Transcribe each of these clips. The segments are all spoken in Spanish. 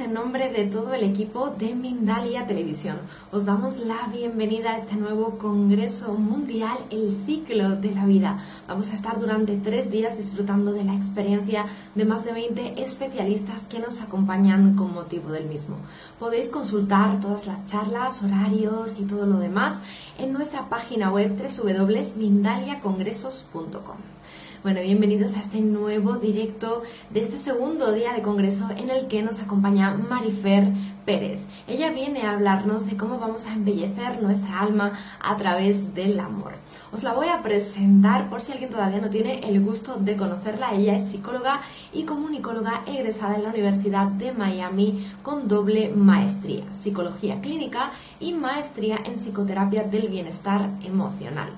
En nombre de todo el equipo de Mindalia Televisión. Os damos la bienvenida a este nuevo Congreso Mundial, el ciclo de la vida. Vamos a estar durante tres días disfrutando de la experiencia de más de 20 especialistas que nos acompañan con motivo del mismo. Podéis consultar todas las charlas, horarios y todo lo demás en nuestra página web www.mindaliacongresos.com. Bueno, bienvenidos a este nuevo directo de este segundo día de Congreso en el que nos acompaña Marifer Pérez. Ella viene a hablarnos de cómo vamos a embellecer nuestra alma a través del amor. Os la voy a presentar por si alguien todavía no tiene el gusto de conocerla. Ella es psicóloga y comunicóloga egresada en la Universidad de Miami con doble maestría, psicología clínica y maestría en psicoterapia del bienestar emocional.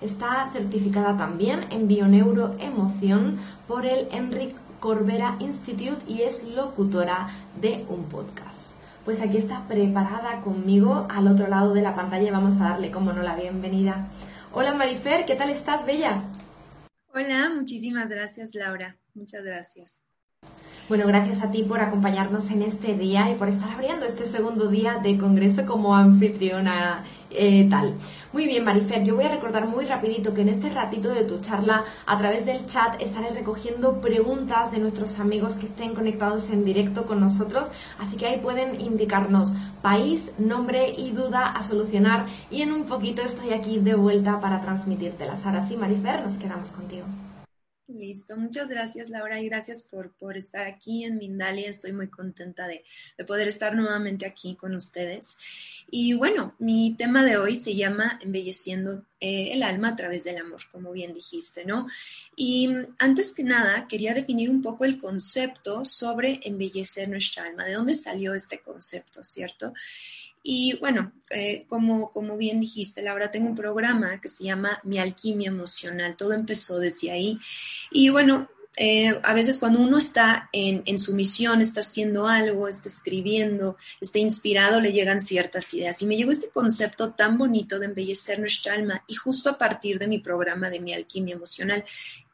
Está certificada también en bioneuroemoción por el Enric Corbera Institute y es locutora de un podcast. Pues aquí está preparada conmigo al otro lado de la pantalla y vamos a darle, como no, la bienvenida. Hola Marifer, ¿qué tal estás, Bella? Hola, muchísimas gracias, Laura. Muchas gracias. Bueno, gracias a ti por acompañarnos en este día y por estar abriendo este segundo día de Congreso como anfitriona eh, tal. Muy bien, Marifer, yo voy a recordar muy rapidito que en este ratito de tu charla, a través del chat, estaré recogiendo preguntas de nuestros amigos que estén conectados en directo con nosotros, así que ahí pueden indicarnos país, nombre y duda a solucionar y en un poquito estoy aquí de vuelta para transmitírtelas. Ahora sí, Marifer, nos quedamos contigo. Listo, muchas gracias Laura y gracias por, por estar aquí en Mindalia. Estoy muy contenta de, de, poder estar nuevamente aquí con ustedes. Y bueno, mi tema de hoy se llama Embelleciendo eh, el alma a través del amor, como bien dijiste, ¿no? Y antes que nada, quería definir un poco el concepto sobre embellecer nuestra alma. ¿De dónde salió este concepto, cierto? Y bueno, eh, como, como bien dijiste, Laura, tengo un programa que se llama Mi Alquimia Emocional. Todo empezó desde ahí. Y bueno, eh, a veces cuando uno está en, en, su misión, está haciendo algo, está escribiendo, está inspirado, le llegan ciertas ideas. Y me llegó este concepto tan bonito de embellecer nuestra alma y justo a partir de mi programa de mi alquimia emocional,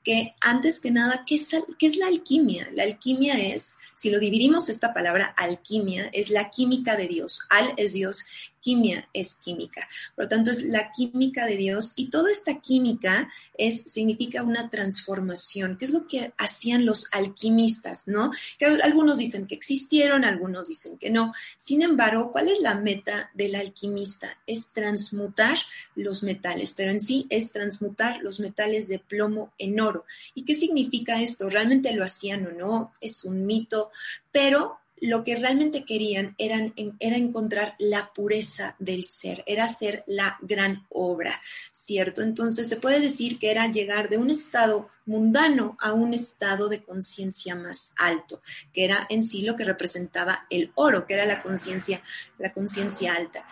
que antes que nada, ¿qué es, ¿qué es la alquimia? La alquimia es, si lo dividimos esta palabra alquimia, es la química de Dios. Al es Dios quimia es química. Por lo tanto, es la química de Dios y toda esta química es, significa una transformación, que es lo que hacían los alquimistas, ¿no? Que algunos dicen que existieron, algunos dicen que no. Sin embargo, ¿cuál es la meta del alquimista? Es transmutar los metales, pero en sí es transmutar los metales de plomo en oro. ¿Y qué significa esto? ¿Realmente lo hacían o no? Es un mito, pero lo que realmente querían era encontrar la pureza del ser, era hacer la gran obra, ¿cierto? Entonces se puede decir que era llegar de un estado mundano a un estado de conciencia más alto, que era en sí lo que representaba el oro, que era la conciencia, la conciencia alta.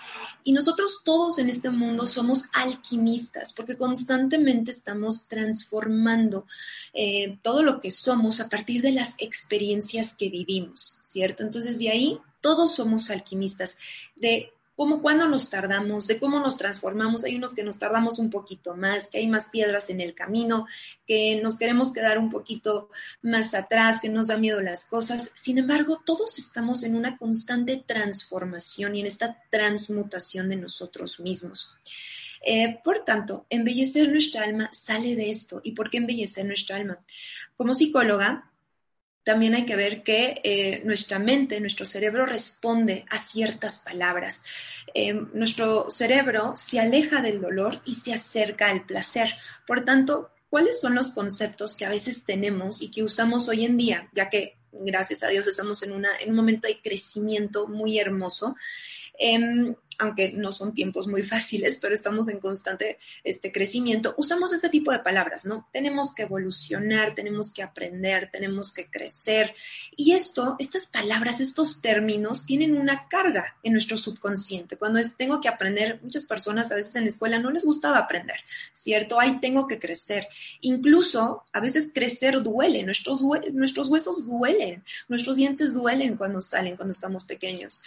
Y nosotros todos en este mundo somos alquimistas, porque constantemente estamos transformando eh, todo lo que somos a partir de las experiencias que vivimos, ¿cierto? Entonces de ahí todos somos alquimistas, de cómo cuándo nos tardamos, de cómo nos transformamos. Hay unos que nos tardamos un poquito más, que hay más piedras en el camino, que nos queremos quedar un poquito más atrás, que nos da miedo las cosas. Sin embargo, todos estamos en una constante transformación y en esta transmutación de nosotros mismos. Eh, por tanto, embellecer nuestra alma sale de esto. ¿Y por qué embellecer nuestra alma? Como psicóloga, también hay que ver que eh, nuestra mente, nuestro cerebro responde a ciertas palabras. Eh, nuestro cerebro se aleja del dolor y se acerca al placer. Por tanto, ¿cuáles son los conceptos que a veces tenemos y que usamos hoy en día? Ya que, gracias a Dios, estamos en, una, en un momento de crecimiento muy hermoso. Em, aunque no son tiempos muy fáciles, pero estamos en constante este, crecimiento, usamos ese tipo de palabras, ¿no? Tenemos que evolucionar, tenemos que aprender, tenemos que crecer. Y esto, estas palabras, estos términos, tienen una carga en nuestro subconsciente. Cuando es tengo que aprender, muchas personas a veces en la escuela no les gustaba aprender, ¿cierto? Ahí tengo que crecer. Incluso a veces crecer duele, nuestros, huesos duelen, nuestros dientes duelen cuando salen, cuando estamos pequeños.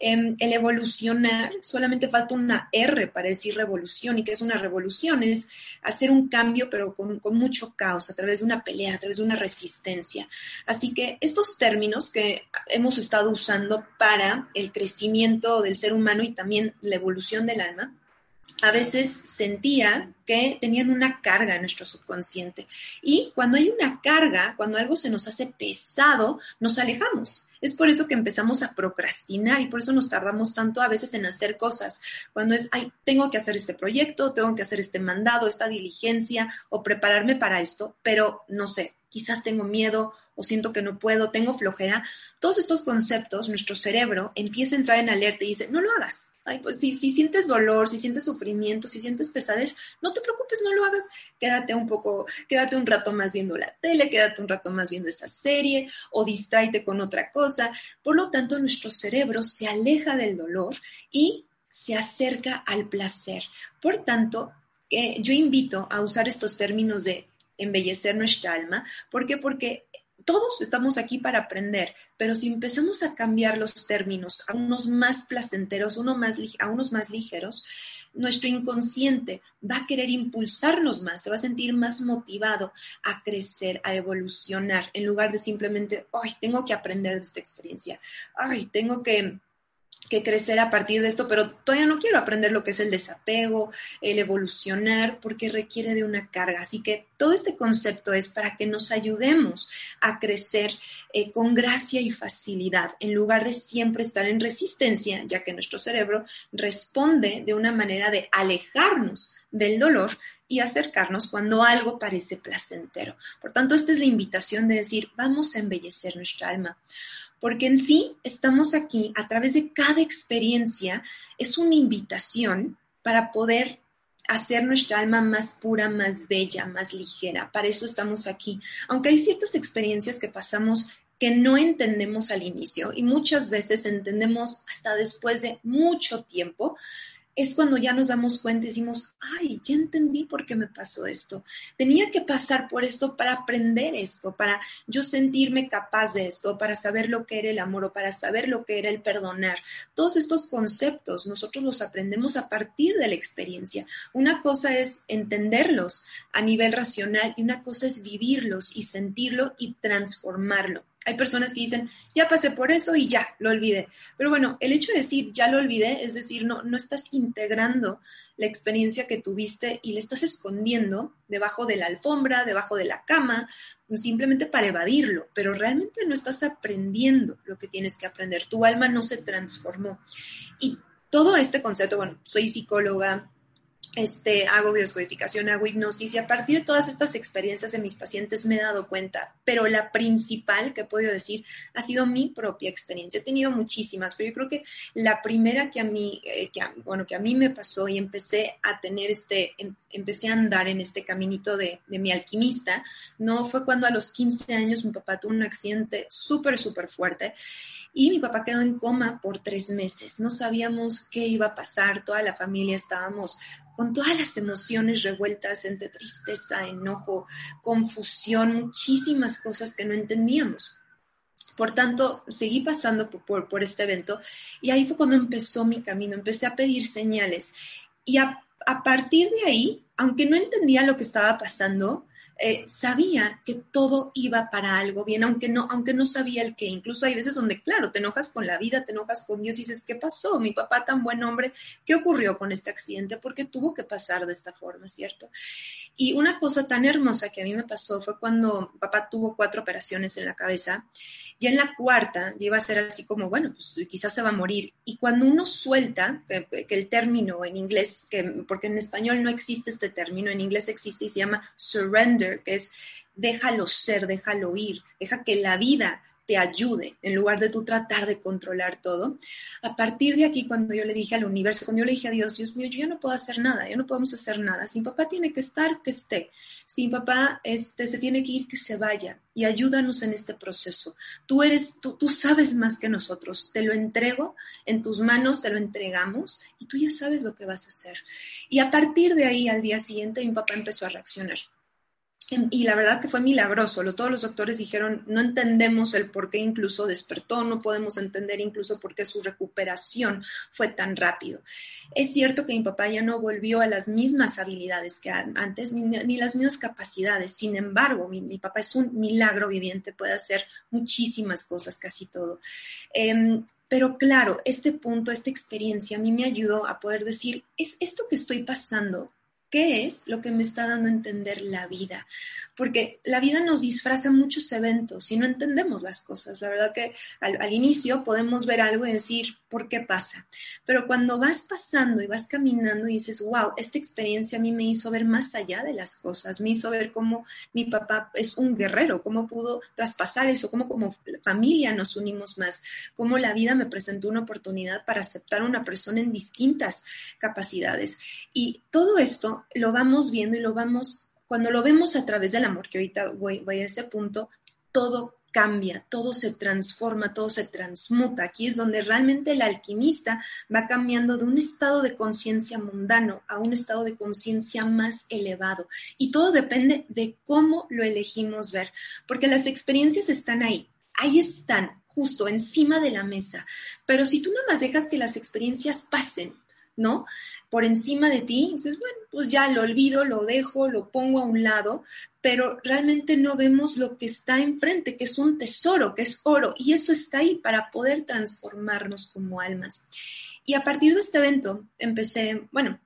Em, el evolucionar solamente falta una R para decir revolución. ¿Y qué es una revolución? Es hacer un cambio, pero con, con, mucho caos, a través de una pelea, a través de una resistencia. Así que estos términos que hemos estado usando para el crecimiento del ser humano y también la evolución del alma, a veces sentía que tenían una carga en nuestro subconsciente. Y cuando hay una carga, cuando algo se nos hace pesado, nos alejamos. Es por eso que empezamos a procrastinar y por eso nos tardamos tanto a veces en hacer cosas. Cuando es, ay, tengo que hacer este proyecto, tengo que hacer este mandado, esta diligencia o prepararme para esto, pero no sé, quizás tengo miedo o siento que no puedo, tengo flojera. Todos estos conceptos, nuestro cerebro empieza a entrar en alerta y dice, no lo hagas. Ay, pues, si, si sientes dolor, si sientes sufrimiento, si sientes pesadez, no te preocupes, no lo hagas. Quédate un poco, quédate un rato más viendo la tele, quédate un rato más viendo esa serie o distráete con otra cosa. Por lo tanto, nuestro cerebro se aleja del dolor y se acerca al placer. Por tanto, eh, yo invito a usar estos términos de embellecer nuestra alma. ¿Por qué? Porque todos estamos aquí para aprender, pero si empezamos a cambiar los términos a unos más placenteros, uno más, a unos más ligeros, nuestro inconsciente va a querer impulsarnos más, se va a sentir más motivado a crecer, a evolucionar, en lugar de simplemente, ay, tengo que aprender de esta experiencia, ay, tengo que que crecer a partir de esto, pero todavía no quiero aprender lo que es el desapego, el evolucionar, porque requiere de una carga. Así que todo este concepto es para que nos ayudemos a crecer eh, con gracia y facilidad, en lugar de siempre estar en resistencia, ya que nuestro cerebro responde de una manera de alejarnos del dolor y acercarnos cuando algo parece placentero. Por tanto, esta es la invitación de decir, vamos a embellecer nuestra alma porque en sí estamos aquí a través de cada experiencia, es una invitación para poder hacer nuestra alma más pura, más bella, más ligera. Para eso estamos aquí. Aunque hay ciertas experiencias que pasamos que no entendemos al inicio y muchas veces entendemos hasta después de mucho tiempo, es cuando ya nos damos cuenta y decimos, ay, ya entendí por qué me pasó esto. Tenía que pasar por esto para aprender esto, para yo sentirme capaz de esto, para saber lo que era el amor o para saber lo que era el perdonar. Todos estos conceptos nosotros los aprendemos a partir de la experiencia. Una cosa es entenderlos a nivel racional y una cosa es vivirlos y sentirlo y transformarlo. Hay personas que dicen, ya pasé por eso y ya, lo olvidé. Pero bueno, el hecho de decir, ya lo olvidé, es decir, no, no estás integrando la experiencia que tuviste y le estás escondiendo debajo de la alfombra, debajo de la cama, simplemente para evadirlo, pero realmente no estás aprendiendo lo que tienes que aprender. Tu alma no se transformó. Y todo este concepto, bueno, soy psicóloga, este, hago bioscodificación, hago hipnosis y a partir de todas estas experiencias de mis pacientes me he dado cuenta, pero la principal que puedo decir ha sido mi propia experiencia. He tenido muchísimas, pero yo creo que la primera que a mí, eh, que bueno, que a mí me pasó y empecé a tener este, em, empecé a andar en este caminito de, de mi alquimista, no fue cuando a los 15 años mi papá tuvo un accidente súper, súper fuerte y mi papá quedó en coma por tres meses. No sabíamos qué iba a pasar, toda la familia estábamos con todas las emociones revueltas entre tristeza, enojo, confusión, muchísimas cosas que no entendíamos. Por tanto, seguí pasando por, este evento y ahí fue cuando empezó mi camino, empecé a pedir señales y a partir de ahí, aunque no entendía lo que estaba pasando, eh, sabía que todo iba para algo bien, aunque no, aunque no sabía el qué. Incluso hay veces donde, claro, te enojas con la vida, te enojas con Dios y dices, ¿qué pasó? Mi papá tan buen hombre, ¿qué ocurrió con este accidente? Porque tuvo que pasar de esta forma, ¿cierto? Y una cosa tan hermosa que a mí me pasó fue cuando papá tuvo cuatro operaciones en la cabeza, y en la cuarta iba a ser así como, bueno, pues quizás se va a morir. Y cuando uno suelta, que, que el término en inglés, que, porque en español no existe este término, en inglés existe y se llama surrender, que es déjalo ser, déjalo ir, deja que la vida te ayude en lugar de tú tratar de controlar todo. A partir de aquí, cuando yo le dije al universo, cuando yo le dije a Dios, Dios mío, yo ya no puedo hacer nada, ya no podemos hacer nada. Si papá tiene que estar, que esté. Si papá este, se tiene que ir, que se vaya. Y ayúdanos en este proceso. Tú eres, tú, tú sabes más que nosotros. Te lo entrego en tus manos, te lo entregamos y tú ya sabes lo que vas a hacer. Y a partir de ahí, al día siguiente, mi papá empezó a reaccionar y la verdad que fue milagroso. Todos los doctores dijeron, no entendemos el por qué incluso despertó, no podemos entender incluso por qué su recuperación fue tan rápido. Es cierto que mi papá ya no volvió a las mismas habilidades que antes, ni, las mismas capacidades. Sin embargo, mi, papá es un milagro viviente, puede hacer muchísimas cosas, casi todo. Em, pero claro, este punto, esta experiencia a mí me ayudó a poder decir, es esto que estoy pasando ¿Qué es lo que me está dando a entender la vida? Porque la vida nos disfraza muchos eventos y no entendemos las cosas. La verdad que al, inicio podemos ver algo y decir, ¿por qué pasa? Pero cuando vas pasando y vas caminando y dices, wow, esta experiencia a mí me hizo ver más allá de las cosas, me hizo ver cómo mi papá es un guerrero, cómo pudo traspasar eso, cómo como familia nos unimos más, cómo la vida me presentó una oportunidad para aceptar a una persona en distintas capacidades. Y todo esto lo vamos viendo y lo vamos, cuando lo vemos a través del amor, que ahorita voy, a ese punto, todo cambia, todo se transforma, todo se transmuta. Aquí es donde realmente el alquimista va cambiando de un estado de conciencia mundano a un estado de conciencia más elevado. Y todo depende de cómo lo elegimos ver, porque las experiencias están ahí, ahí están, justo encima de la mesa. Pero si tú nada más dejas que las experiencias pasen, ¿no? por encima de ti, dices, bueno, pues ya lo olvido, lo dejo, lo pongo a un lado, pero realmente no vemos lo que está enfrente, que es un tesoro, que es oro, y eso está ahí para poder transformarnos como almas. Y a partir de este evento empecé, bueno,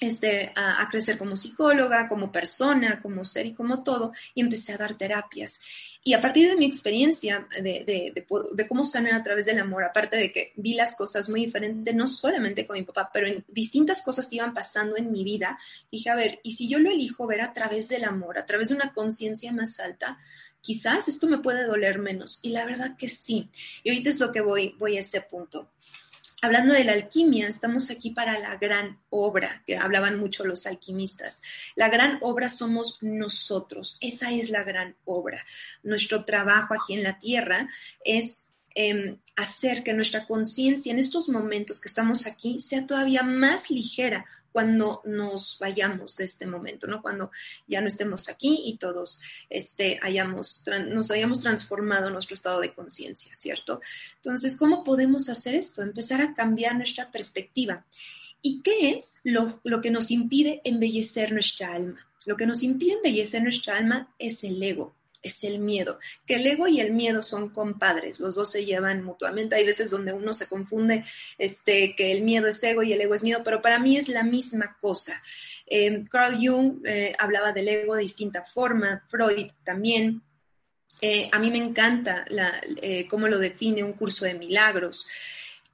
este, a, a, crecer como psicóloga, como persona, como ser y como todo, y empecé a dar terapias. Y a partir de mi experiencia de, de, cómo sanar a través del amor, aparte de que vi las cosas muy diferentes, no solamente con mi papá, pero en distintas cosas que iban pasando en mi vida, dije, a ver, ¿y si yo lo elijo ver a través del amor, a través de una conciencia más alta? Quizás esto me puede doler menos. Y la verdad que sí. Y ahorita es lo que voy, voy a ese punto hablando de la alquimia, estamos aquí para la gran obra, que hablaban mucho los alquimistas. La gran obra somos nosotros, esa es la gran obra. Nuestro trabajo aquí en la tierra es em, hacer que nuestra conciencia en estos momentos que estamos aquí sea todavía más ligera cuando nos vayamos de este momento, ¿no? Cuando ya no estemos aquí y todos este, hayamos, nos hayamos transformado nuestro estado de conciencia, ¿cierto? Entonces, ¿cómo podemos hacer esto? Empezar a cambiar nuestra perspectiva. ¿Y qué es lo, lo que nos impide embellecer nuestra alma? Lo que nos impide embellecer nuestra alma es el ego es el miedo, que el ego y el miedo son compadres, los dos se llevan mutuamente, hay veces donde uno se confunde este, que el miedo es ego y el ego es miedo, pero para mí es la misma cosa. Eh, Carl Jung eh, hablaba del ego de distinta forma, Freud también. Eh, a mí me encanta la, cómo lo define un curso de milagros.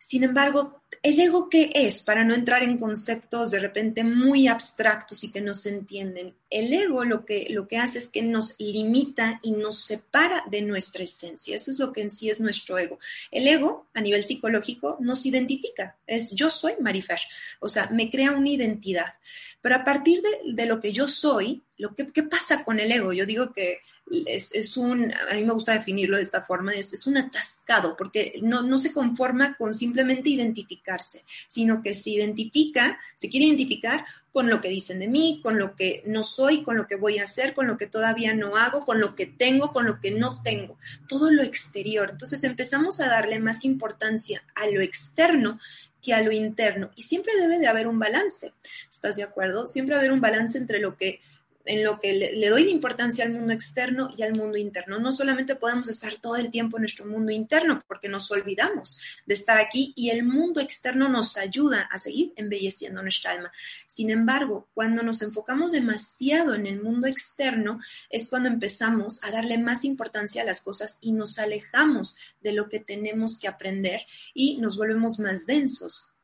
Sin embargo, ¿el ego qué es? Para no entrar en conceptos de repente muy abstractos y que no se entienden. El ego lo que, lo que hace es que nos limita y nos separa de nuestra esencia. Eso es lo que en sí es nuestro ego. El ego, a nivel psicológico, nos identifica. Es yo soy Marifer. O sea, me crea una identidad. Pero a partir de, lo que yo soy, lo que, ¿qué pasa con el ego? Yo digo que es, un, a mí me gusta definirlo de esta forma, es, es un atascado, porque no, no, se conforma con simplemente identificarse, sino que se identifica, se quiere identificar con lo que dicen de mí, con lo que no soy, con lo que voy a hacer, con lo que todavía no hago, con lo que tengo, con lo que no tengo, todo lo exterior. Entonces empezamos a darle más importancia a lo externo que a lo interno. Y siempre debe de haber un balance, ¿estás de acuerdo? Siempre haber un balance entre lo que en lo que le, doy importancia al mundo externo y al mundo interno. No solamente podemos estar todo el tiempo en nuestro mundo interno, porque nos olvidamos de estar aquí y el mundo externo nos ayuda a seguir embelleciendo nuestra alma. Sin embargo, cuando nos enfocamos demasiado en el mundo externo, es cuando empezamos a darle más importancia a las cosas y nos alejamos de lo que tenemos que aprender y nos volvemos más densos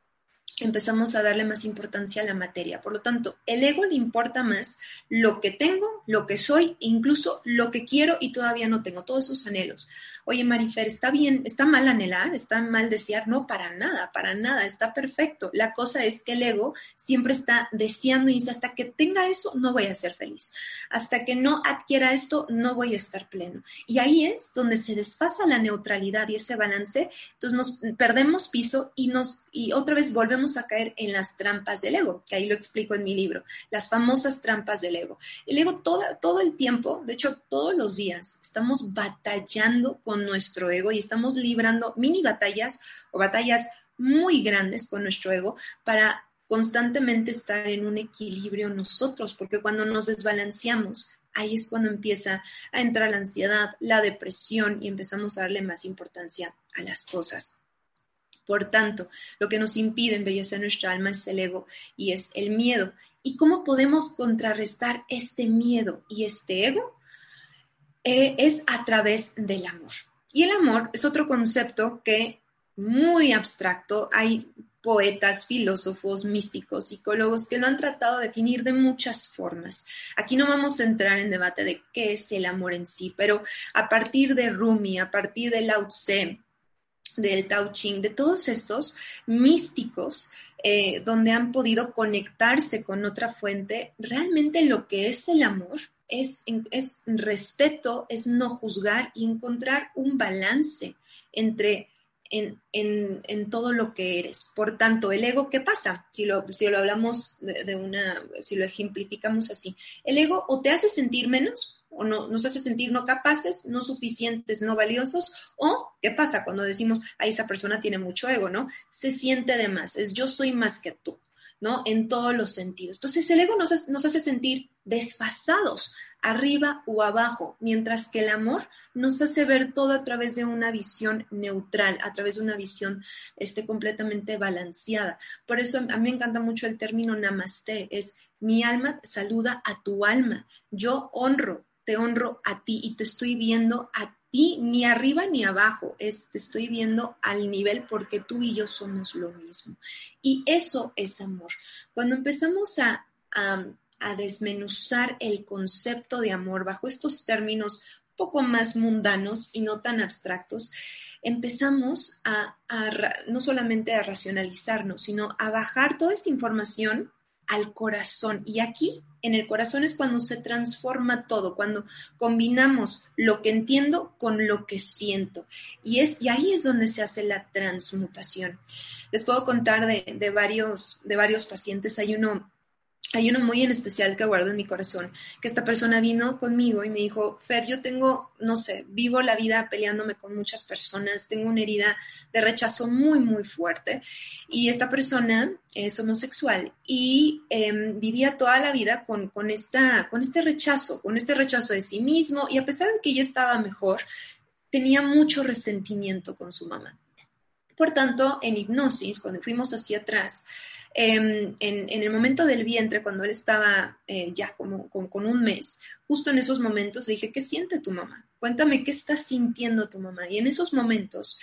empezamos a darle más importancia a la materia. Por lo tanto, el ego le importa más lo que tengo, lo que soy, incluso lo que quiero y todavía no tengo, todos esos anhelos. Oye, Marifer, ¿está bien? ¿Está mal anhelar? ¿Está mal desear? No, para nada, para nada, está perfecto. La cosa es que el ego siempre está deseando y dice, hasta que tenga eso, no voy a ser feliz. Hasta que no adquiera esto, no voy a estar pleno. Y ahí es donde se desfasa la neutralidad y ese balance. Entonces nos perdemos piso y, nos, y otra vez volvemos a caer en las trampas del ego, que ahí lo explico en mi libro, las famosas trampas del ego. El ego todo, todo el tiempo, de hecho todos los días, estamos batallando con nuestro ego y estamos librando mini batallas o batallas muy grandes con nuestro ego para constantemente estar en un equilibrio nosotros, porque cuando nos desbalanceamos, ahí es cuando empieza a entrar la ansiedad, la depresión y empezamos a darle más importancia a las cosas. Por tanto, lo que nos impide embellecer nuestra alma es el ego y es el miedo. ¿Y cómo podemos contrarrestar este miedo y este ego? Eh, es a través del amor. Y el amor es otro concepto que muy abstracto. Hay poetas, filósofos, místicos, psicólogos que lo han tratado de definir de muchas formas. Aquí no vamos a entrar en debate de qué es el amor en sí, pero a partir de Rumi, a partir de Lao Tse, del Tao Ching, de todos estos místicos, eh, donde han podido conectarse con otra fuente, realmente lo que es el amor es, es respeto, es no juzgar y encontrar un balance entre en, todo lo que eres. Por tanto, el ego, ¿qué pasa? Si lo, si lo hablamos de, una, si lo ejemplificamos así, el ego o te hace sentir menos o no, nos hace sentir no capaces, no suficientes, no valiosos, o ¿qué pasa cuando decimos, a esa persona tiene mucho ego, ¿no? Se siente de más, es yo soy más que tú, ¿no? En todos los sentidos. Entonces el ego nos, nos hace sentir desfasados, arriba o abajo, mientras que el amor nos hace ver todo a través de una visión neutral, a través de una visión este, completamente balanceada. Por eso a mí me encanta mucho el término namaste, es mi alma saluda a tu alma, yo honro, te honro a ti y te estoy viendo a ti, ni arriba ni abajo, es, te estoy viendo al nivel porque tú y yo somos lo mismo. Y eso es amor. Cuando empezamos a a desmenuzar el concepto de amor bajo estos términos un poco más mundanos y no tan abstractos, empezamos a, no solamente a racionalizarnos, sino a bajar toda esta información al corazón. Y aquí, en el corazón, es cuando se transforma todo, cuando combinamos lo que entiendo con lo que siento. Y, es, y ahí es donde se hace la transmutación. Les puedo contar de, de varios, de varios pacientes. Hay uno hay uno muy en especial que guardo en mi corazón, que esta persona vino conmigo y me dijo, Fer, yo tengo, no sé, vivo la vida peleándome con muchas personas, tengo una herida de rechazo muy, muy fuerte. Y esta persona es homosexual y em, vivía toda la vida con, con, esta, con este rechazo, con este rechazo de sí mismo y a pesar de que ella estaba mejor, tenía mucho resentimiento con su mamá. Por tanto, en hipnosis, cuando fuimos hacia atrás, Em, en, el momento del vientre, cuando él estaba eh, ya como, con un mes, justo en esos momentos le dije, ¿qué siente tu mamá? Cuéntame qué está sintiendo tu mamá. Y en esos momentos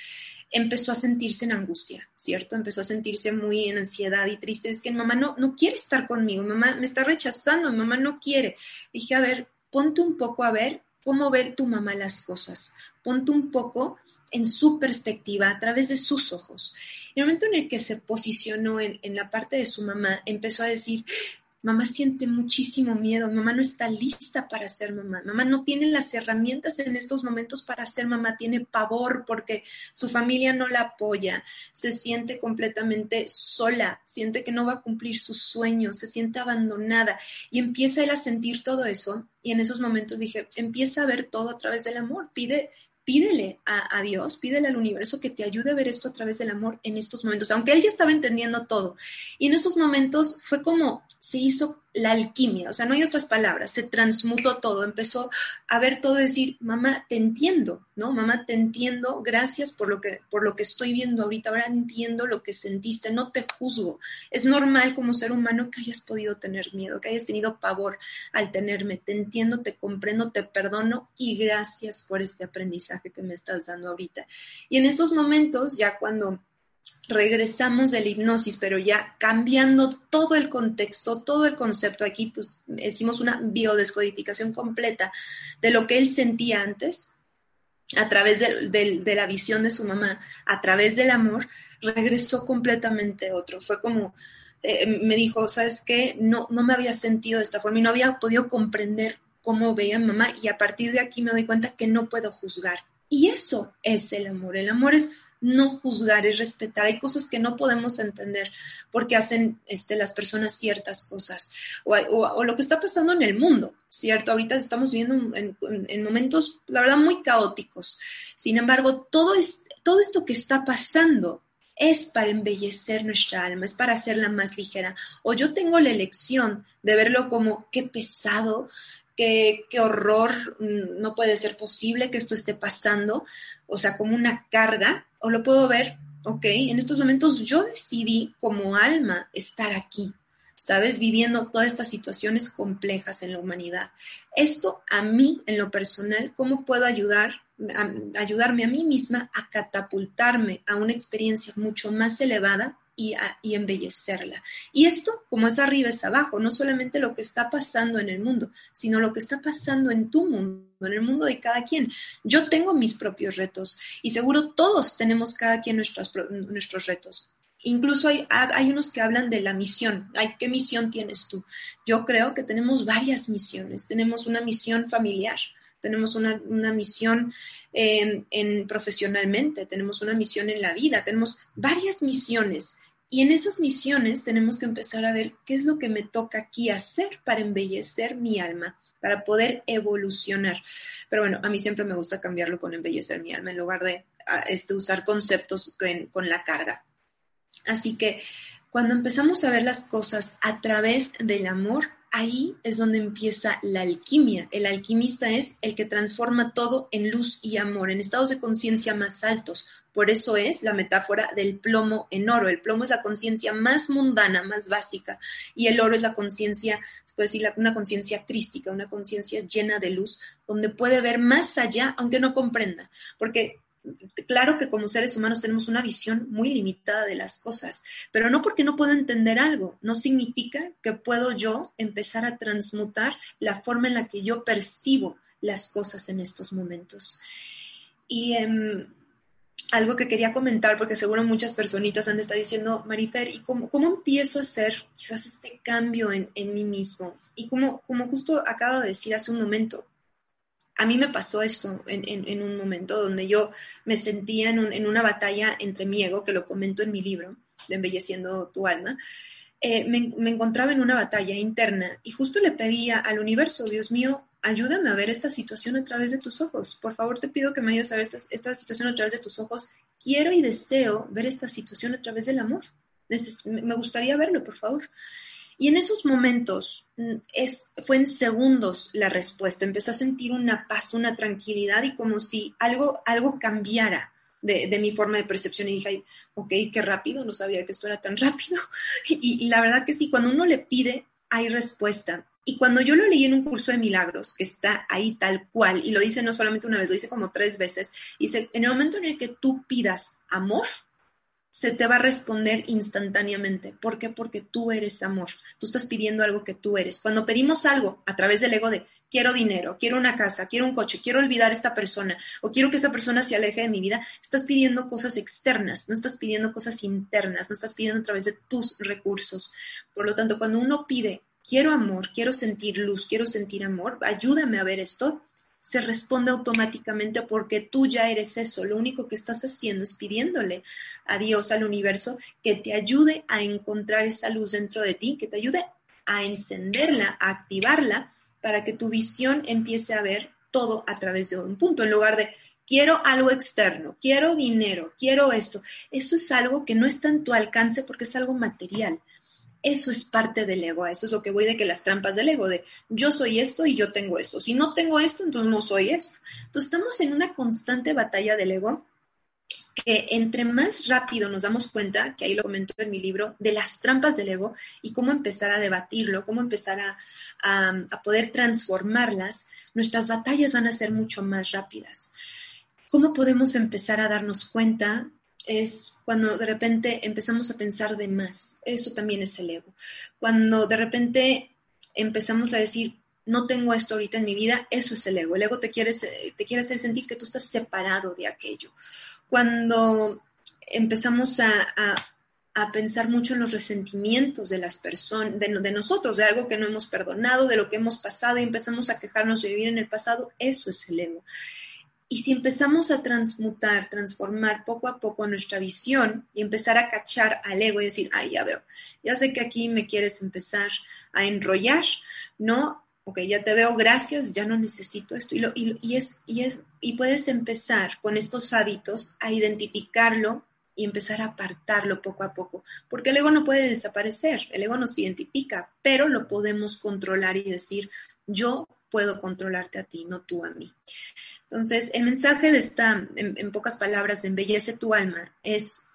empezó a sentirse en angustia, ¿cierto? Empezó a sentirse muy en ansiedad y triste. Es que mamá no, no quiere estar conmigo, mamá me está rechazando, mamá no quiere. Dije, a ver, ponte un poco a ver cómo ver tu mamá las cosas. Ponte un poco en su perspectiva, a través de sus ojos. En el momento en el que se posicionó en, en la parte de su mamá, empezó a decir, Mamá siente muchísimo miedo, mamá no está lista para ser mamá, mamá no tiene las herramientas en estos momentos para ser mamá, tiene pavor porque su familia no la apoya, se siente completamente sola, siente que no va a cumplir sus sueños, se siente abandonada y empieza él a sentir todo eso y en esos momentos dije, empieza a ver todo a través del amor, pide pídele a, Dios, pídele al universo que te ayude a ver esto a través del amor en estos momentos, aunque él ya estaba entendiendo todo. Y en estos momentos fue como se hizo la alquimia, o sea, no hay otras palabras, se transmutó todo, empezó a ver todo, decir, mamá, te entiendo, ¿no? Mamá, te entiendo, gracias por lo que, por lo que estoy viendo ahorita, ahora entiendo lo que sentiste, no te juzgo. Es normal como ser humano que hayas podido tener miedo, que hayas tenido pavor al tenerme, te entiendo, te comprendo, te perdono y gracias por este aprendizaje que me estás dando ahorita. Y en esos momentos, ya cuando regresamos de la hipnosis, pero ya cambiando todo el contexto, todo el concepto aquí, pues hicimos una biodescodificación completa de lo que él sentía antes, a través de, la visión de su mamá, a través del amor, regresó completamente otro. Fue como, eh, me dijo, ¿sabes qué? No, no me había sentido de esta forma y no había podido comprender cómo veía mamá y a partir de aquí me doy cuenta que no puedo juzgar. Y eso es el amor. El amor es no juzgar, es respetar. Hay cosas que no podemos entender porque hacen este, las personas ciertas cosas o, lo que está pasando en el mundo, ¿cierto? Ahorita estamos viviendo en, momentos, la verdad, muy caóticos. Sin embargo, todo, es, todo esto que está pasando es para embellecer nuestra alma, es para hacerla más ligera. O yo tengo la elección de verlo como qué pesado, qué, qué horror, mm, no puede ser posible que esto esté pasando, o sea, como una carga, o lo puedo ver, ok, en estos momentos yo decidí como alma estar aquí, ¿sabes? Viviendo todas estas situaciones complejas en la humanidad. Esto a mí, en lo personal, ¿cómo puedo ayudar, ayudarme a mí misma a catapultarme a una experiencia mucho más elevada y, embellecerla. Y esto, como es arriba, es abajo, no solamente lo que está pasando en el mundo, sino lo que está pasando en tu mundo, en el mundo de cada quien. Yo tengo mis propios retos y seguro todos tenemos cada quien nuestros, nuestros retos. Incluso hay, hay, unos que hablan de la misión. Ay, ¿Qué misión tienes tú? Yo creo que tenemos varias misiones. Tenemos una misión familiar, tenemos una, misión eh, en, profesionalmente, tenemos una misión en la vida, tenemos varias misiones. Y en esas misiones tenemos que empezar a ver qué es lo que me toca aquí hacer para embellecer mi alma, para poder evolucionar. Pero bueno, a mí siempre me gusta cambiarlo con embellecer mi alma en lugar de este, usar conceptos con la carga. Así que cuando empezamos a ver las cosas a través del amor, ahí es donde empieza la alquimia. El alquimista es el que transforma todo en luz y amor, en estados de conciencia más altos. Por eso es la metáfora del plomo en oro. El plomo es la conciencia más mundana, más básica, y el oro es la conciencia, se puede decir, una conciencia crística, una conciencia llena de luz, donde puede ver más allá, aunque no comprenda. Porque claro que como seres humanos tenemos una visión muy limitada de las cosas, pero no porque no puedo entender algo, no significa que puedo yo empezar a transmutar la forma en la que yo percibo las cosas en estos momentos. Y em, algo que quería comentar, porque seguro muchas personitas han de estar diciendo, Marifer, ¿y cómo, cómo empiezo a hacer quizás este cambio en, en mí mismo? Y como, como justo acabo de decir hace un momento, a mí me pasó esto en, un momento donde yo me sentía en, una batalla entre mi ego, que lo comento en mi libro, de Embelleciendo tu alma. Eh, me, encontraba en una batalla interna y justo le pedía al universo, Dios mío, ayúdame a ver esta situación a través de tus ojos. Por favor, te pido que me ayudes a ver esta, esta situación a través de tus ojos. Quiero y deseo ver esta situación a través del amor. me gustaría verlo, por favor. Y en esos momentos mm, es, fue en segundos la respuesta. Empecé a sentir una paz, una tranquilidad y como si algo, algo cambiara de, mi forma de percepción. Y dije, ok, qué rápido, no sabía que esto era tan rápido. Y, y la verdad que sí, cuando uno le pide, hay respuesta. Y cuando yo lo leí en un curso de milagros, que está ahí tal cual, y lo dice no solamente una vez, lo dice como tres veces, dice, en el momento en el que tú pidas amor, se te va a responder instantáneamente. ¿Por qué? Porque tú eres amor. Tú estás pidiendo algo que tú eres. Cuando pedimos algo a través del ego de quiero dinero, quiero una casa, quiero un coche, quiero olvidar a esta persona o quiero que esa persona se aleje de mi vida, estás pidiendo cosas externas, no estás pidiendo cosas internas, no estás pidiendo a través de tus recursos. Por lo tanto, cuando uno pide quiero amor, quiero sentir luz, quiero sentir amor, ayúdame a ver esto, se responde automáticamente porque tú ya eres eso. Lo único que estás haciendo es pidiéndole a Dios, al universo, que te ayude a encontrar esa luz dentro de ti, que te ayude a encenderla, a activarla, para que tu visión empiece a ver todo a través de un punto, en lugar de quiero algo externo, quiero dinero, quiero esto. Eso es algo que no está en tu alcance porque es algo material. Eso es parte del ego, eso es lo que voy de que las trampas del ego, de yo soy esto y yo tengo esto. Si no tengo esto, entonces no soy esto. Entonces estamos en una constante batalla del ego que entre más rápido nos damos cuenta, que ahí lo comento en mi libro, de las trampas del ego y cómo empezar a debatirlo, cómo empezar a, a poder transformarlas, nuestras batallas van a ser mucho más rápidas. ¿Cómo podemos empezar a darnos cuenta es cuando de repente empezamos a pensar de más. Eso también es el ego. Cuando de repente empezamos a decir, no tengo esto ahorita en mi vida, eso es el ego. El ego te quiere, te quiere hacer sentir que tú estás separado de aquello. Cuando empezamos a, pensar mucho en los resentimientos de las personas, de, de, nosotros, de algo que no hemos perdonado, de lo que hemos pasado y empezamos a quejarnos de vivir en el pasado, eso es el ego. Y si empezamos a transmutar, transformar poco a poco nuestra visión y empezar a cachar al ego y decir, ay, ya veo, ya sé que aquí me quieres empezar a enrollar, ¿no? Ok, ya te veo, gracias, ya no necesito esto. Y, y, es, y, es, y puedes empezar con estos hábitos a identificarlo y empezar a apartarlo poco a poco, porque el ego no puede desaparecer, el ego nos identifica, pero lo podemos controlar y decir, yo puedo controlarte a ti, no tú a mí. Entonces, el mensaje de esta, en, pocas palabras, embellece tu alma, es,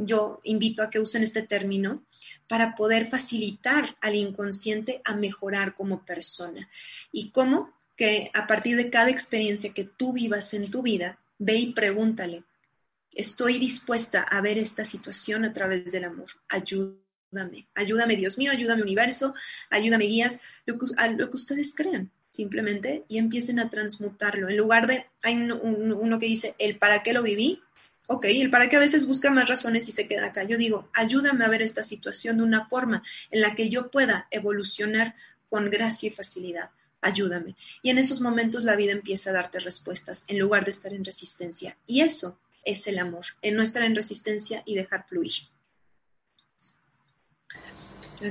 yo invito a que usen este término para poder facilitar al inconsciente a mejorar como persona. ¿Y cómo? Que a partir de cada experiencia que tú vivas en tu vida, ve y pregúntale, estoy dispuesta a ver esta situación a través del amor, ayúdame, ayúdame Dios mío, ayúdame universo, ayúdame guías, lo a lo que ustedes crean simplemente y empiecen a transmutarlo. En lugar de, hay uno, que dice, el para qué lo viví, ok, el para qué a veces busca más razones y se queda acá. Yo digo, ayúdame a ver esta situación de una forma en la que yo pueda evolucionar con gracia y facilidad. Ayúdame. Y en esos momentos la vida empieza a darte respuestas en lugar de estar en resistencia. Y eso es el amor, en no estar en resistencia y dejar fluir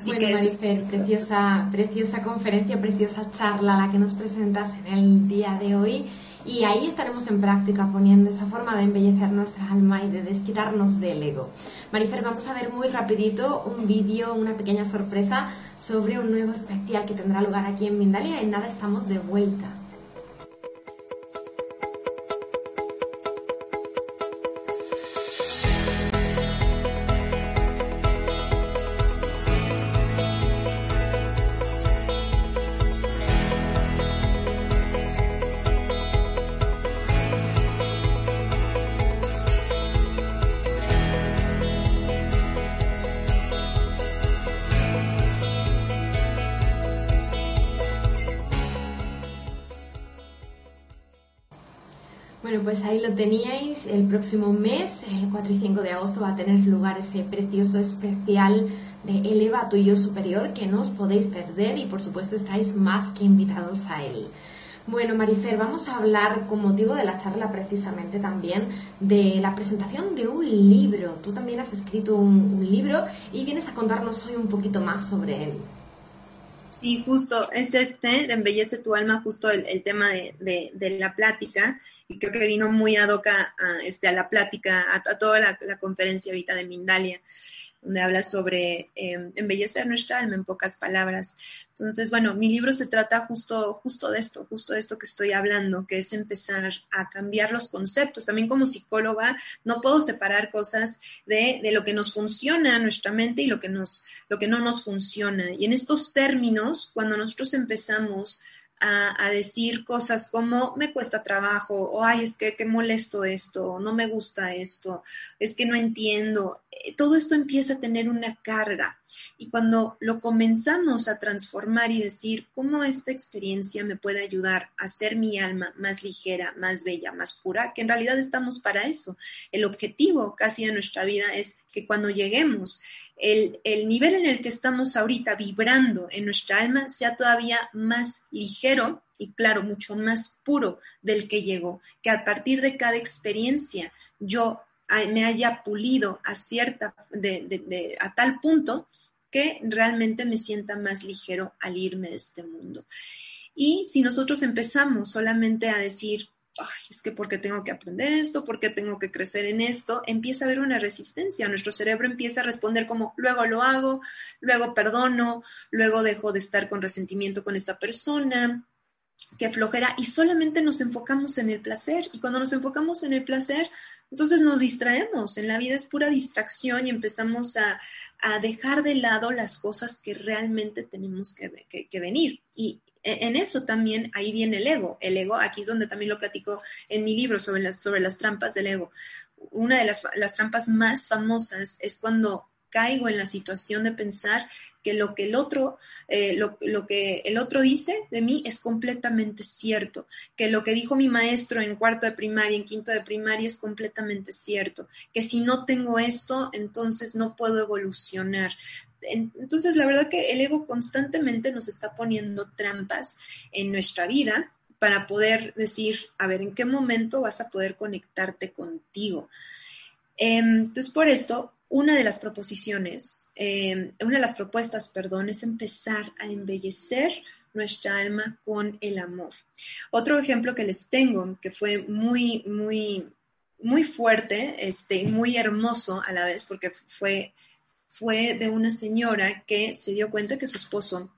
bueno, Marifer, preciosa, preciosa conferencia, preciosa charla la que nos presentas en el día de hoy. Y ahí estaremos en práctica poniendo esa forma de embellecer nuestra alma y de desquitarnos del ego. Marifer, vamos a ver muy rapidito un vídeo, una pequeña sorpresa sobre un nuevo especial que tendrá lugar aquí en Mindalia. En nada estamos de vuelta. Pues ahí lo teníais. El próximo mes, el 4 y 5 de agosto, va a tener lugar ese precioso especial de Eleva tu yo superior que no os podéis perder y por supuesto estáis más que invitados a él. Bueno, Marifer, vamos a hablar con motivo de la charla precisamente también de la presentación de un libro. Tú también has escrito un, libro y vienes a contarnos hoy un poquito más sobre él. Sí, justo, es este, Embellece tu alma, justo el, tema de, la plática y creo que vino muy ad hoc a, este, a la plática, a, toda la, conferencia ahorita de Mindalia, donde habla sobre em, embellecer nuestra alma en pocas palabras. Entonces, bueno, mi libro se trata justo, justo de esto, justo de esto que estoy hablando, que es empezar a cambiar los conceptos. También como psicóloga no puedo separar cosas de, de lo que nos funciona en nuestra mente y lo que, nos, lo que no nos funciona. Y en estos términos, cuando nosotros empezamos a, decir cosas como me cuesta trabajo, o ay, es que qué molesto esto, no me gusta esto, es que no entiendo. Eh, todo esto empieza a tener una carga. Y cuando lo comenzamos a transformar y decir cómo esta experiencia me puede ayudar a hacer mi alma más ligera, más bella, más pura, que en realidad estamos para eso. El objetivo casi de nuestra vida es que cuando lleguemos el, nivel en el que estamos ahorita vibrando en nuestra alma sea todavía más ligero y claro, mucho más puro del que llegó, que a partir de cada experiencia yo me haya pulido a cierta, a tal punto que realmente me sienta más ligero al irme de este mundo. Y si nosotros empezamos solamente a decir, es que porque tengo que aprender esto, porque tengo que crecer en esto, empieza a haber una resistencia. Nuestro cerebro empieza a responder como, luego lo hago, luego perdono, luego dejo de estar con resentimiento con esta persona, que flojera, y solamente nos enfocamos en el placer. Y cuando nos enfocamos en el placer, entonces nos distraemos. En la vida es pura distracción y empezamos a, dejar de lado las cosas que realmente tenemos que, que venir. Y en eso también ahí viene el ego. El ego, aquí es donde también lo platico en mi libro sobre las, sobre las trampas del ego. Una de las, las trampas más famosas es cuando caigo en la situación de pensar que lo que el otro, eh, lo, lo, que el otro dice de mí es completamente cierto, que lo que dijo mi maestro en cuarto de primaria, en quinto de primaria es completamente cierto, que si no tengo esto, entonces no puedo evolucionar. Entonces, la verdad que el ego constantemente nos está poniendo trampas en nuestra vida para poder decir, a ver, ¿en qué momento vas a poder conectarte contigo? Em, entonces, por esto, una de las proposiciones, em, una de las propuestas, perdón, es empezar a embellecer nuestra alma con el amor. Otro ejemplo que les tengo, que fue muy, muy, muy fuerte, este, muy hermoso a la vez, porque fue, fue de una señora que se dio cuenta que su esposo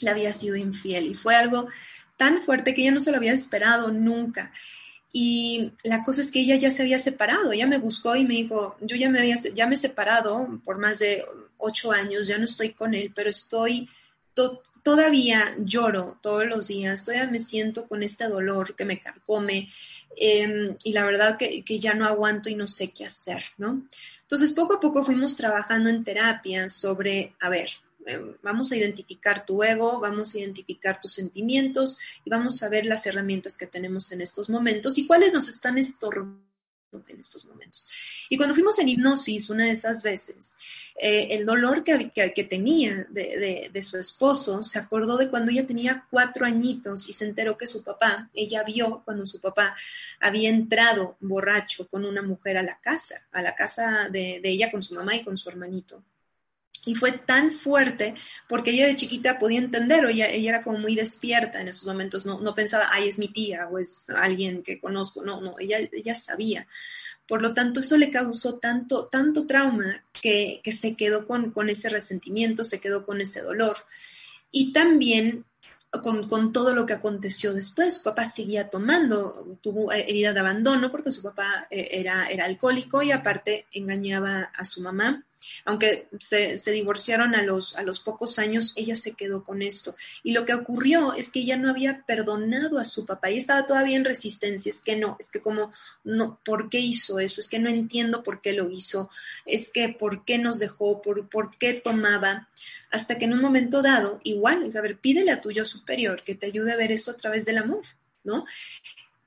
le había sido infiel y fue algo tan fuerte que ella no se lo había esperado nunca. Y la cosa es que ella ya se había separado, ella me buscó y me dijo, yo ya me había, ya me he separado por más de ocho años, ya no estoy con él, pero estoy, todavía lloro todos los días, todavía me siento con este dolor que me carcome em, y la verdad que, que, ya no aguanto y no sé qué hacer, ¿no? Entonces, poco a poco fuimos trabajando en terapia sobre, a ver, vamos a identificar tu ego, vamos a identificar tus sentimientos y vamos a ver las herramientas que tenemos en estos momentos y cuáles nos están estorbando en estos momentos. Y cuando fuimos en hipnosis, una de esas veces, eh, el dolor que, tenía de, su esposo se acordó de cuando ella tenía cuatro añitos y se enteró que su papá, ella vio cuando su papá había entrado borracho con una mujer a la casa, a la casa de ella con su mamá y con su hermanito. Y fue tan fuerte porque ella de chiquita podía entender, o ella, ella era como muy despierta en esos momentos, no, no, pensaba, ay, es mi tía o es alguien que conozco, no, no, ella, ella sabía. Por lo tanto, eso le causó tanto, tanto trauma que, que se quedó con, con, ese resentimiento, se quedó con ese dolor. Y también con, con, todo lo que aconteció después. Su papá seguía tomando, tuvo herida de abandono porque su papá eh, era, era alcohólico y aparte engañaba a su mamá aunque se, divorciaron a los, a los pocos años, ella se quedó con esto. Y lo que ocurrió es que ella no había perdonado a su papá y estaba todavía en resistencia. Es que no, es que como, no, ¿por qué hizo eso? Es que no entiendo por qué lo hizo. Es que, ¿por qué nos dejó? ¿Por, por qué tomaba? Hasta que en un momento dado, igual, a ver, pídele a tu yo superior que te ayude a ver esto a través del amor, ¿no?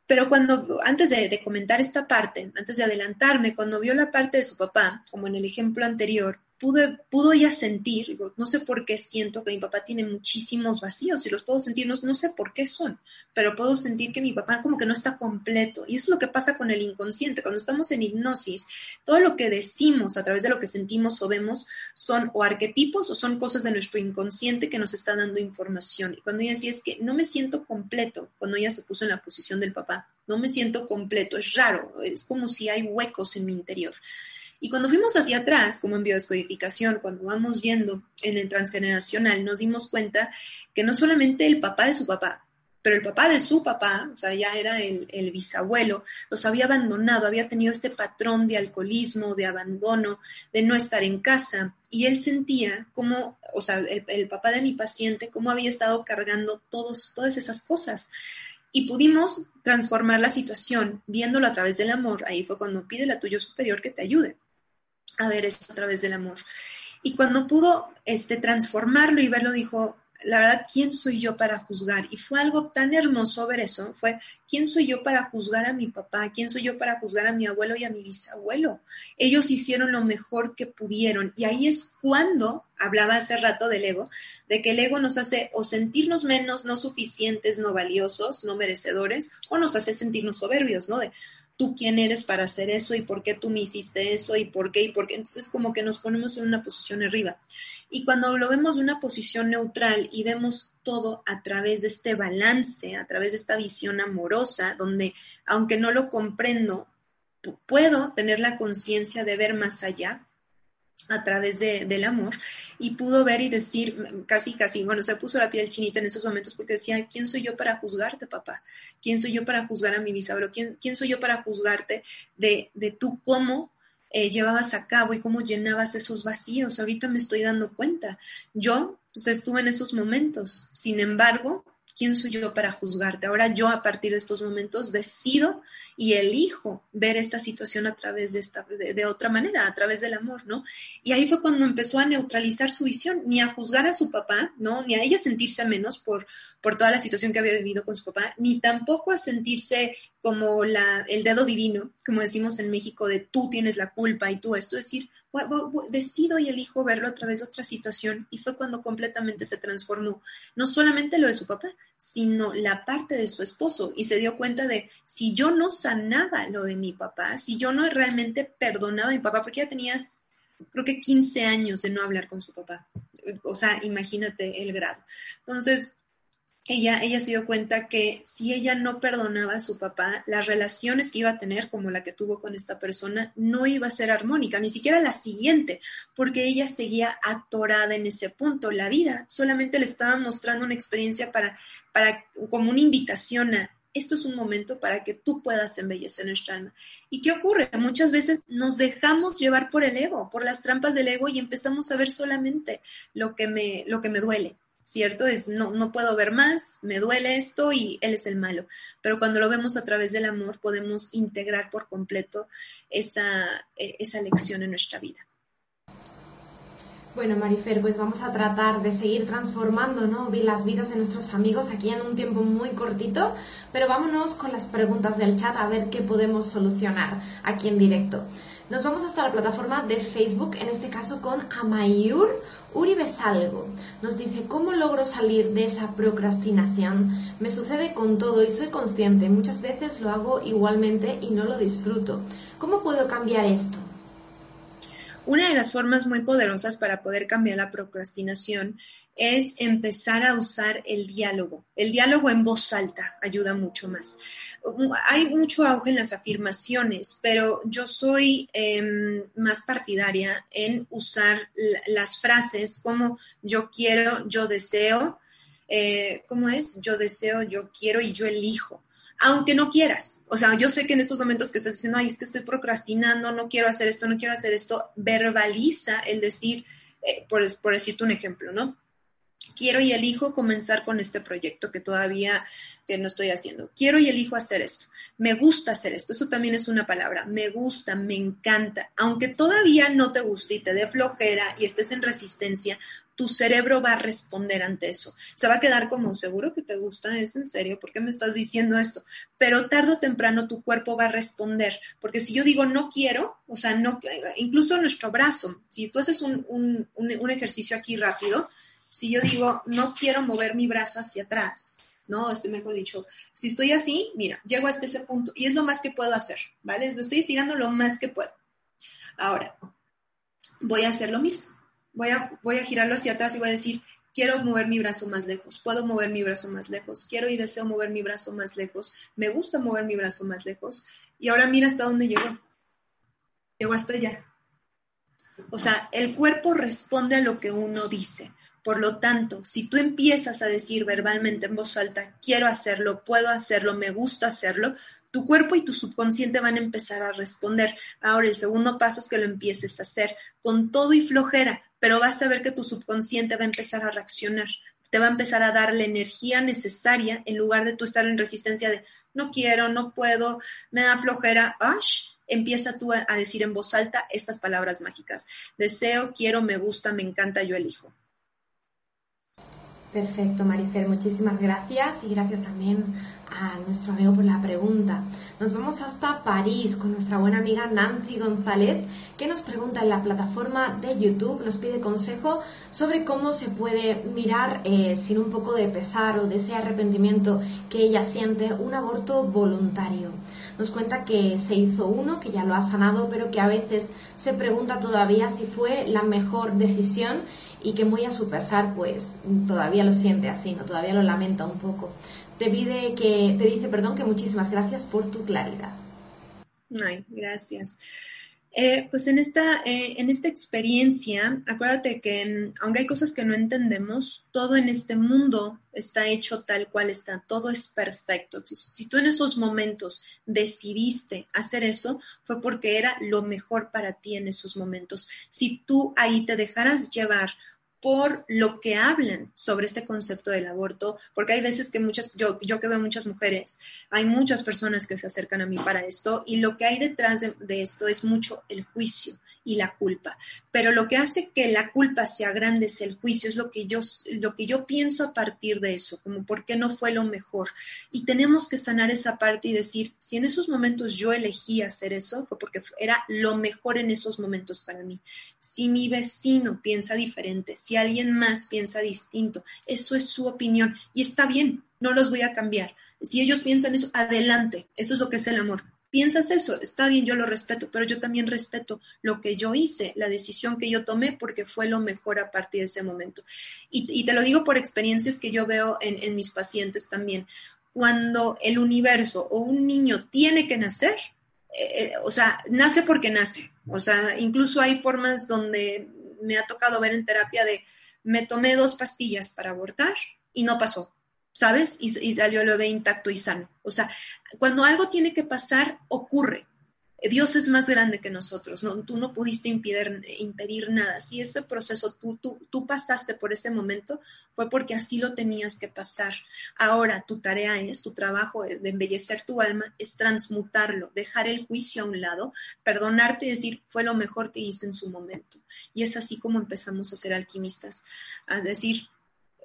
Pero cuando, antes de, comentar esta parte, antes de adelantarme, cuando vio la parte de su papá, como en el ejemplo anterior, pude, pudo ya sentir, no sé por qué siento que mi papá tiene muchísimos vacíos y los puedo sentir, no, no, sé por qué son, pero puedo sentir que mi papá como que no está completo. Y eso es lo que pasa con el inconsciente. Cuando estamos en hipnosis, todo lo que decimos a través de lo que sentimos o vemos son o arquetipos o son cosas de nuestro inconsciente que nos está dando información. Y cuando ella decía es que no me siento completo, cuando ella se puso en la posición del papá, no me siento completo, es raro, es como si hay huecos en mi interior. Y cuando fuimos hacia atrás, como en biodescodificación, cuando vamos yendo en el transgeneracional, nos dimos cuenta que no solamente el papá de su papá, pero el papá de su papá, o sea, ya era el, bisabuelo, los había abandonado, había tenido este patrón de alcoholismo, de abandono, de no estar en casa. Y él sentía como, o sea, el, el papá de mi paciente, cómo había estado cargando todos, todas esas cosas. Y pudimos transformar la situación viéndolo a través del amor. Ahí fue cuando pide la tuyo superior que te ayude a ver esto a través del amor. Y cuando pudo este, transformarlo y verlo, dijo, la verdad, ¿quién soy yo para juzgar? Y fue algo tan hermoso ver eso, fue, ¿quién soy yo para juzgar a mi papá? ¿Quién soy yo para juzgar a mi abuelo y a mi bisabuelo? Ellos hicieron lo mejor que pudieron. Y ahí es cuando, hablaba hace rato del ego, de que el ego nos hace o sentirnos menos, no suficientes, no valiosos, no merecedores, o nos hace sentirnos soberbios, ¿no? De, tú quién eres para hacer eso y por qué tú me hiciste eso y por qué y por qué. Entonces como que nos ponemos en una posición arriba. Y cuando lo vemos de una posición neutral y vemos todo a través de este balance, a través de esta visión amorosa, donde aunque no lo comprendo, puedo tener la conciencia de ver más allá, a través de, del amor y pudo ver y decir casi, casi, bueno, se puso la piel chinita en esos momentos porque decía, ¿quién soy yo para juzgarte, papá? ¿Quién soy yo para juzgar a mi bisabuelo? ¿Quién, quién soy yo para juzgarte de, de tú cómo eh, llevabas a cabo y cómo llenabas esos vacíos? Ahorita me estoy dando cuenta. Yo pues, estuve en esos momentos. Sin embargo, ¿quién soy yo para juzgarte? Ahora yo a partir de estos momentos decido y elijo ver esta situación a través de, esta, de, otra manera, a través del amor, ¿no? Y ahí fue cuando empezó a neutralizar su visión, ni a juzgar a su papá, ¿no? Ni a ella sentirse menos por, por toda la situación que había vivido con su papá, ni tampoco a sentirse como la, el dedo divino, como decimos en México, de tú tienes la culpa y tú esto, es decir, decido y elijo verlo a través de otra situación y fue cuando completamente se transformó, no solamente lo de su papá, sino la parte de su esposo y se dio cuenta de si yo no sanaba lo de mi papá, si yo no realmente perdonaba a mi papá, porque ella tenía creo que 15 años de no hablar con su papá, o sea, imagínate el grado. Entonces, ella, ella se dio cuenta que si ella no perdonaba a su papá, las relaciones que iba a tener, como la que tuvo con esta persona, no iba a ser armónica, ni siquiera la siguiente, porque ella seguía atorada en ese punto. La vida solamente le estaba mostrando una experiencia para, para como una invitación a esto es un momento para que tú puedas embellecer nuestra alma. ¿Y qué ocurre? Muchas veces nos dejamos llevar por el ego, por las trampas del ego y empezamos a ver solamente lo que me, lo que me duele, ¿cierto? Es no, no puedo ver más, me duele esto y él es el malo. Pero cuando lo vemos a través del amor, podemos integrar por completo esa, e, esa lección en nuestra vida. Bueno, Marifer, pues vamos a tratar de seguir transformando ¿no? las vidas de nuestros amigos aquí en un tiempo muy cortito, pero vámonos con las preguntas del chat a ver qué podemos solucionar aquí en directo. Nos vamos hasta la plataforma de Facebook, en este caso con Amayur Uribesalgo. Nos dice, ¿cómo logro salir de esa procrastinación? Me sucede con todo y soy consciente. Muchas veces lo hago igualmente y no lo disfruto. ¿Cómo puedo cambiar esto? Una de las formas muy poderosas para poder cambiar la procrastinación es empezar a usar el diálogo. El diálogo en voz alta ayuda mucho más. Hay mucho auge en las afirmaciones, pero yo soy em, más partidaria en usar las frases como yo quiero, yo deseo, eh, ¿cómo es? Yo deseo, yo quiero y yo elijo aunque no quieras. O sea, yo sé que en estos momentos que estás diciendo, ay, es que estoy procrastinando, no quiero hacer esto, no quiero hacer esto, verbaliza el decir, eh, por, por decirte un ejemplo, ¿no? Quiero y elijo comenzar con este proyecto que todavía que no estoy haciendo. Quiero y elijo hacer esto. Me gusta hacer esto. Eso también es una palabra. Me gusta, me encanta. Aunque todavía no te guste y te dé flojera y estés en resistencia, tu cerebro va a responder ante eso. Se va a quedar como, seguro que te gusta, es en serio, ¿por qué me estás diciendo esto? Pero tarde o temprano tu cuerpo va a responder, porque si yo digo no quiero, o sea, no, incluso nuestro brazo, si tú haces un, un, ejercicio aquí rápido, si yo digo no quiero mover mi brazo hacia atrás, ¿no? Estoy mejor dicho, si estoy así, mira, llego hasta ese punto y es lo más que puedo hacer, ¿vale? Lo estoy estirando lo más que puedo. Ahora, voy a hacer lo mismo voy a, voy a girarlo hacia atrás y voy a decir, quiero mover mi brazo más lejos, puedo mover mi brazo más lejos, quiero y deseo mover mi brazo más lejos, me gusta mover mi brazo más lejos. Y ahora mira hasta dónde llegó. Llegó hasta allá. O sea, el cuerpo responde a lo que uno dice. Por lo tanto, si tú empiezas a decir verbalmente en voz alta, quiero hacerlo, puedo hacerlo, me gusta hacerlo, tu cuerpo y tu subconsciente van a empezar a responder. Ahora, el segundo paso es que lo empieces a hacer con todo y flojera, pero vas a ver que tu subconsciente va a empezar a reaccionar, te va a empezar a dar la energía necesaria en lugar de tú estar en resistencia de no quiero, no puedo, me da flojera, ¡ash! Empieza tú a, decir en voz alta estas palabras mágicas. Deseo, quiero, me gusta, me encanta, yo elijo. Perfecto, Marifer, muchísimas gracias y gracias también a nuestro amigo por la pregunta. Nos vamos hasta París con nuestra buena amiga Nancy González, que nos pregunta en la plataforma de YouTube, nos pide consejo sobre cómo se puede mirar eh, sin un poco de pesar o de ese arrepentimiento que ella siente un aborto voluntario. Nos cuenta que se hizo uno, que ya lo ha sanado, pero que a veces se pregunta todavía si fue la mejor decisión y que muy a su pesar pues todavía lo siente así, ¿no? Todavía lo lamenta un poco te pide que, te dice, perdón, que muchísimas gracias por tu claridad. Ay, gracias. Eh, pues en esta, eh, en esta experiencia, acuérdate que aunque hay cosas que no entendemos, todo en este mundo está hecho tal cual está, todo es perfecto. Si, tú en esos momentos decidiste hacer eso, fue porque era lo mejor para ti en esos momentos. Si tú ahí te dejaras llevar por lo que hablan sobre este concepto del aborto, porque hay veces que muchas, yo, yo que veo muchas mujeres, hay muchas personas que se acercan a mí para esto y lo que hay detrás de esto es mucho el juicio y la culpa. Pero lo que hace que la culpa sea grande es el juicio, es lo que yo, lo que yo pienso a partir de eso, como por qué no fue lo mejor. Y tenemos que sanar esa parte y decir, si en esos momentos yo elegí hacer eso, fue porque era lo mejor en esos momentos para mí. Si mi vecino piensa diferente, si alguien más piensa distinto, eso es su opinión y está bien, no los voy a cambiar. Si ellos piensan eso, adelante, eso es lo que es el amor piensas eso, está bien, yo lo respeto, pero yo también respeto lo que yo hice, la decisión que yo tomé, porque fue lo mejor a partir de ese momento. Y, te lo digo por experiencias que yo veo en, mis pacientes también. Cuando el universo o un niño tiene que nacer, eh, eh, o sea, nace porque nace. O sea, incluso hay formas donde me ha tocado ver en terapia de me tomé dos pastillas para abortar y no pasó ¿sabes? Y, salió el bebé intacto y sano. O sea, cuando algo tiene que pasar, ocurre. Dios es más grande que nosotros, ¿no? tú no pudiste impedir, impedir nada. Si ese proceso tú, tú, tú pasaste por ese momento, fue porque así lo tenías que pasar. Ahora tu tarea es, tu trabajo de embellecer tu alma, es transmutarlo, dejar el juicio a un lado, perdonarte y decir, fue lo mejor que hice en su momento. Y es así como empezamos a ser alquimistas, a decir,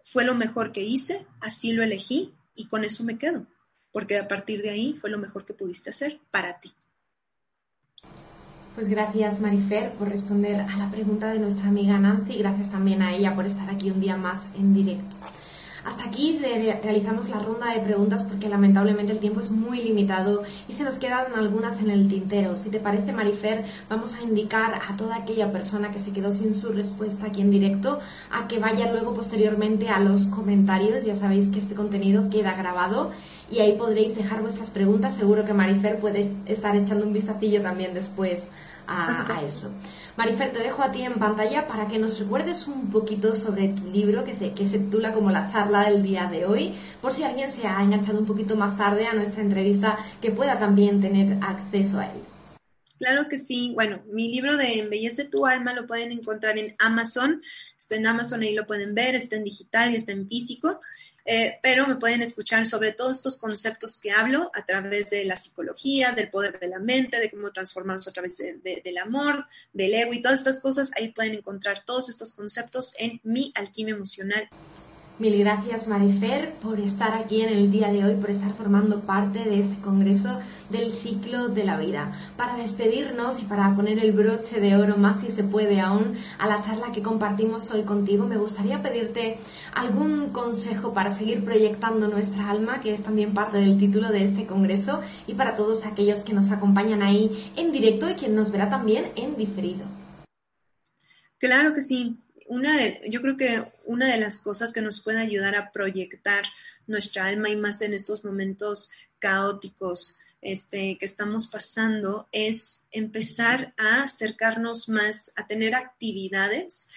fue lo mejor que hice, así lo elegí y con eso me quedo, porque a partir de ahí fue lo mejor que pudiste hacer para ti. Pues gracias Marifer por responder a la pregunta de nuestra amiga Nancy y gracias también a ella por estar aquí un día más en directo. Hasta aquí realizamos la ronda de preguntas porque lamentablemente el tiempo es muy limitado y se nos quedan algunas en el tintero. Si te parece, Marifer, vamos a indicar a toda aquella persona que se quedó sin su respuesta aquí en directo a que vaya luego posteriormente a los comentarios. Ya sabéis que este contenido queda grabado y ahí podréis dejar vuestras preguntas. Seguro que Marifer puede estar echando un vistacillo también después a, a eso. Marifer, te dejo a ti en pantalla para que nos recuerdes un poquito sobre tu libro que se, que se titula como la charla del día de hoy, por si alguien se ha enganchado un poquito más tarde a nuestra entrevista, que pueda también tener acceso a él. Claro que sí. Bueno, mi libro de Embellece tu alma lo pueden encontrar en Amazon. Está en Amazon, ahí lo pueden ver, está en digital y está en físico. Eh, pero me pueden escuchar sobre todos estos conceptos que hablo a través de la psicología, del poder de la mente, de cómo transformarnos a través del amor, del ego y todas estas cosas. Ahí pueden encontrar todos estos conceptos en mi alquimia emocional. Mil gracias Marifer por estar aquí en el día de hoy, por estar formando parte de este Congreso del Ciclo de la Vida. Para despedirnos y para poner el broche de oro más si se puede aún a la charla que compartimos hoy contigo, me gustaría pedirte algún consejo para seguir proyectando nuestra alma, que es también parte del título de este Congreso, y para todos aquellos que nos acompañan ahí en directo y quien nos verá también en diferido. Claro que sí una de, yo creo que una de las cosas que nos puede ayudar a proyectar nuestra alma y más en estos momentos caóticos este, que estamos pasando es empezar a acercarnos más, a tener actividades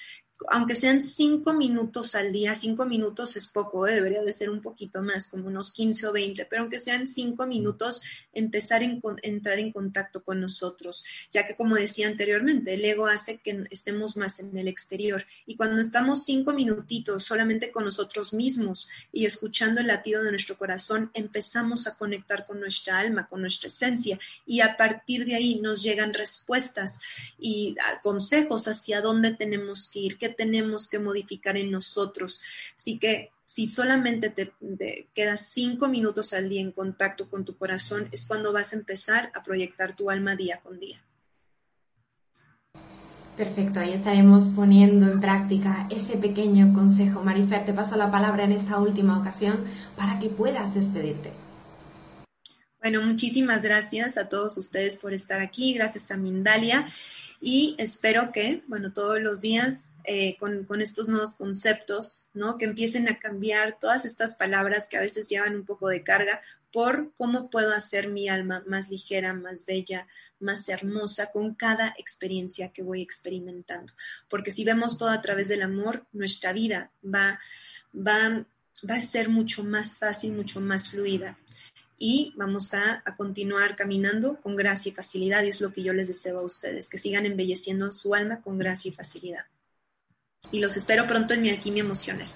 aunque sean cinco minutos al día, cinco minutos es poco, ¿eh? debería de ser un poquito más, como unos 15 o 20, pero aunque sean cinco minutos, empezar a entrar en contacto con nosotros, ya que como decía anteriormente, el ego hace que estemos más en el exterior y cuando estamos cinco minutitos solamente con nosotros mismos y escuchando el latido de nuestro corazón, empezamos a conectar con nuestra alma, con nuestra esencia y a partir de ahí nos llegan respuestas y consejos hacia dónde tenemos que ir, tenemos que modificar en nosotros. Así que si solamente te, quedas cinco minutos al día en contacto con tu corazón, es cuando vas a empezar a proyectar tu alma día con día. Perfecto, ahí estaremos poniendo en práctica ese pequeño consejo. Marifer, te paso la palabra en esta última ocasión para que puedas despedirte. Bueno, muchísimas gracias a todos ustedes por estar aquí, gracias a Mindalia y espero que, bueno, todos los días eh, con, con, estos nuevos conceptos, ¿no? Que empiecen a cambiar todas estas palabras que a veces llevan un poco de carga por cómo puedo hacer mi alma más ligera, más bella, más hermosa con cada experiencia que voy experimentando. Porque si vemos todo a través del amor, nuestra vida va, va, va a ser mucho más fácil, mucho más fluida y vamos a, continuar caminando con gracia y facilidad y es lo que yo les deseo a ustedes, que sigan embelleciendo su alma con gracia y facilidad. y los espero pronto en mi alquimia emocional.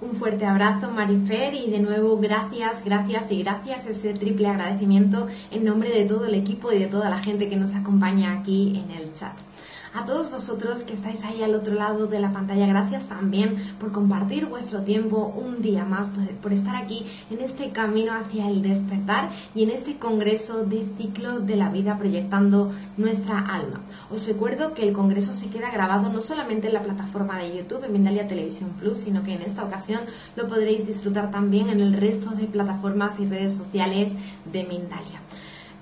Un fuerte abrazo, Marifer, y de nuevo gracias, gracias y gracias, ese triple agradecimiento en nombre de todo el equipo y de toda la gente que nos acompaña aquí en el chat. A todos vosotros que estáis ahí al otro lado de la pantalla, gracias también por compartir vuestro tiempo un día más, por, estar aquí en este camino hacia el despertar y en este congreso de ciclo de la vida proyectando nuestra alma. Os recuerdo que el congreso se queda grabado no solamente en la plataforma de YouTube, en Mindalia Televisión Plus, sino que en esta ocasión lo podréis disfrutar también en el resto de plataformas y redes sociales de Mindalia.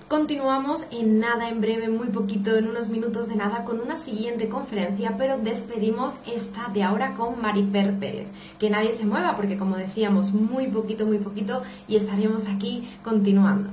Continuamos en nada, en breve, muy poquito, en unos minutos de nada, con una siguiente conferencia, pero despedimos esta de ahora con Marifer Pérez. Que nadie se mueva, porque como decíamos, muy poquito, muy poquito, y estaremos aquí continuando.